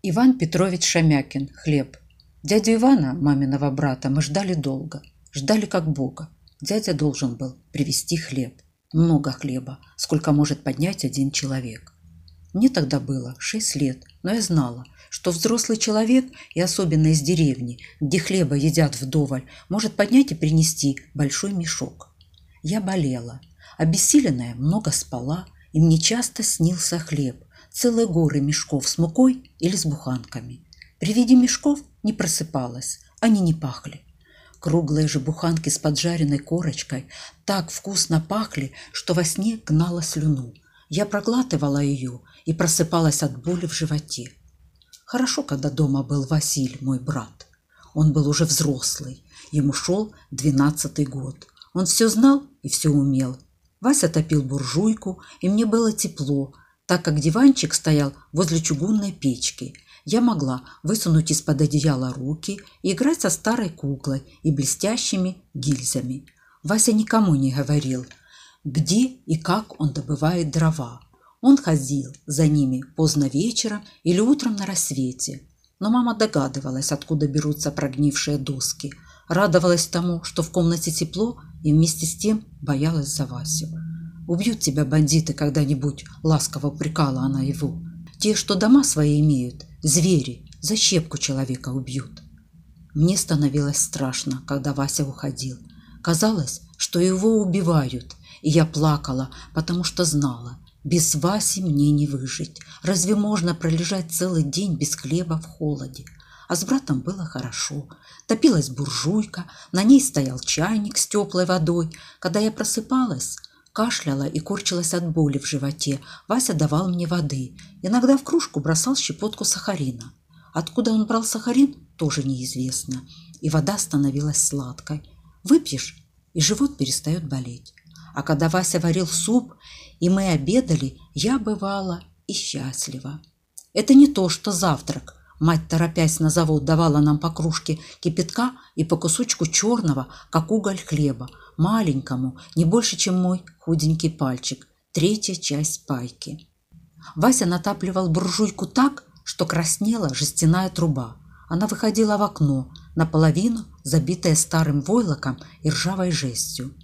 Иван Петрович Шамякин. Хлеб. Дядю Ивана, маминого брата, мы ждали долго. Ждали как Бога. Дядя должен был привезти хлеб. Много хлеба, сколько может поднять один человек. Мне тогда было шесть лет, но я знала, что взрослый человек, и особенно из деревни, где хлеба едят вдоволь, может поднять и принести большой мешок. Я болела. Обессиленная много спала, и мне часто снился хлеб, целые горы мешков с мукой или с буханками. При виде мешков не просыпалась, они не пахли. Круглые же буханки с поджаренной корочкой так вкусно пахли, что во сне гнала слюну. Я проглатывала ее и просыпалась от боли в животе. Хорошо, когда дома был Василь, мой брат. Он был уже взрослый, ему шел двенадцатый год. Он все знал и все умел. Вася топил буржуйку, и мне было тепло, так как диванчик стоял возле чугунной печки. Я могла высунуть из-под одеяла руки и играть со старой куклой и блестящими гильзами. Вася никому не говорил, где и как он добывает дрова. Он ходил за ними поздно вечером или утром на рассвете. Но мама догадывалась, откуда берутся прогнившие доски, радовалась тому, что в комнате тепло, и вместе с тем боялась за Васю. «Убьют тебя бандиты когда-нибудь», — ласково упрекала она его. «Те, что дома свои имеют, звери, за щепку человека убьют». Мне становилось страшно, когда Вася уходил. Казалось, что его убивают, и я плакала, потому что знала, без Васи мне не выжить. Разве можно пролежать целый день без хлеба в холоде? А с братом было хорошо. Топилась буржуйка, на ней стоял чайник с теплой водой. Когда я просыпалась, кашляла и корчилась от боли в животе, Вася давал мне воды. Иногда в кружку бросал щепотку сахарина. Откуда он брал сахарин, тоже неизвестно. И вода становилась сладкой. Выпьешь, и живот перестает болеть. А когда Вася варил суп, и мы обедали, я бывала и счастлива. Это не то, что завтрак. Мать, торопясь на завод, давала нам по кружке кипятка и по кусочку черного, как уголь хлеба, маленькому, не больше, чем мой худенький пальчик, третья часть пайки. Вася натапливал буржуйку так, что краснела жестяная труба. Она выходила в окно, наполовину забитая старым войлоком и ржавой жестью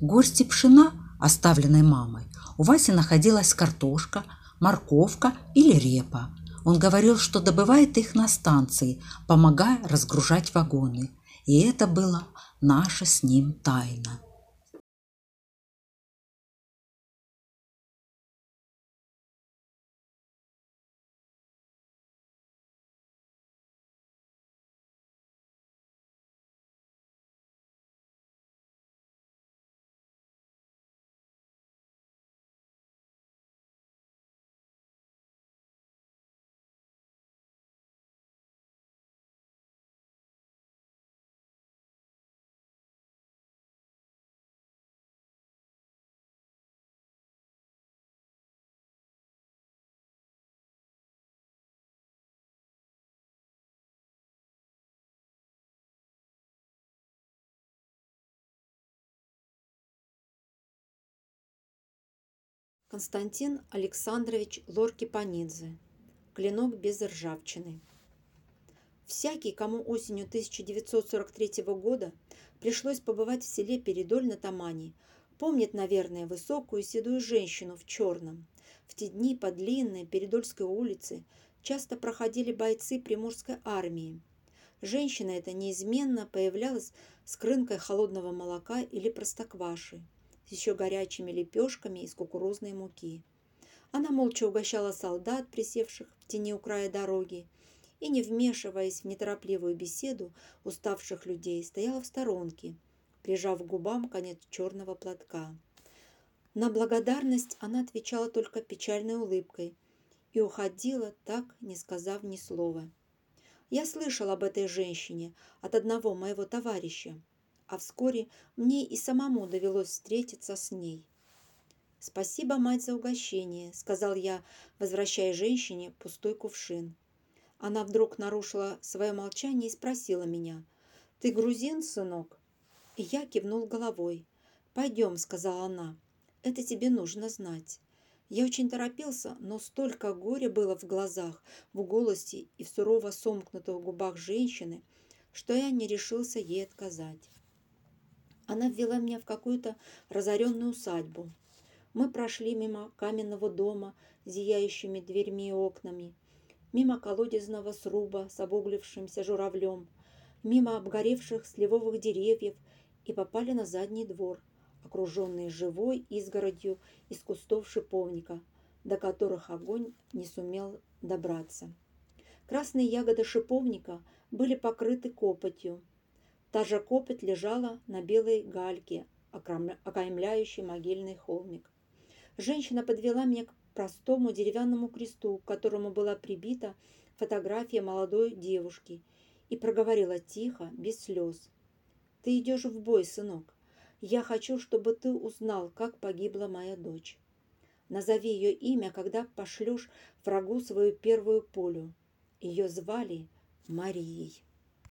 горсти пшена, оставленной мамой, у Васи находилась картошка, морковка или репа. Он говорил, что добывает их на станции, помогая разгружать вагоны. И это было наша с ним тайна. Константин Александрович Лорки-Панидзе. Клинок без ржавчины. Всякий, кому осенью 1943 года пришлось побывать в селе Передоль на Тамани, помнит, наверное, высокую седую женщину в черном. В те дни по длинной Передольской улице часто проходили бойцы Приморской армии. Женщина эта неизменно появлялась с крынкой холодного молока или простокваши с еще горячими лепешками из кукурузной муки. Она молча угощала солдат, присевших в тени у края дороги, и, не вмешиваясь в неторопливую беседу уставших людей, стояла в сторонке, прижав к губам конец черного платка. На благодарность она отвечала только печальной улыбкой и уходила, так не сказав ни слова. Я слышал об этой женщине от одного моего товарища, а вскоре мне и самому довелось встретиться с ней. «Спасибо, мать, за угощение», — сказал я, возвращая женщине пустой кувшин. Она вдруг нарушила свое молчание и спросила меня, «Ты грузин, сынок?» И я кивнул головой. «Пойдем», — сказала она, — «это тебе нужно знать. Я очень торопился, но столько горя было в глазах, в голосе и в сурово сомкнутых губах женщины, что я не решился ей отказать. Она ввела меня в какую-то разоренную усадьбу. Мы прошли мимо каменного дома с зияющими дверьми и окнами, мимо колодезного сруба с обуглившимся журавлем, мимо обгоревших сливовых деревьев и попали на задний двор, окруженный живой изгородью из кустов шиповника, до которых огонь не сумел добраться. Красные ягоды шиповника были покрыты копотью. Та же копоть лежала на белой гальке, окаймляющей могильный холмик. Женщина подвела меня к простому деревянному кресту, к которому была прибита фотография молодой девушки, и проговорила тихо, без слез. «Ты идешь в бой, сынок. Я хочу, чтобы ты узнал, как погибла моя дочь. Назови ее имя, когда пошлешь врагу свою первую пулю. Ее звали Марией.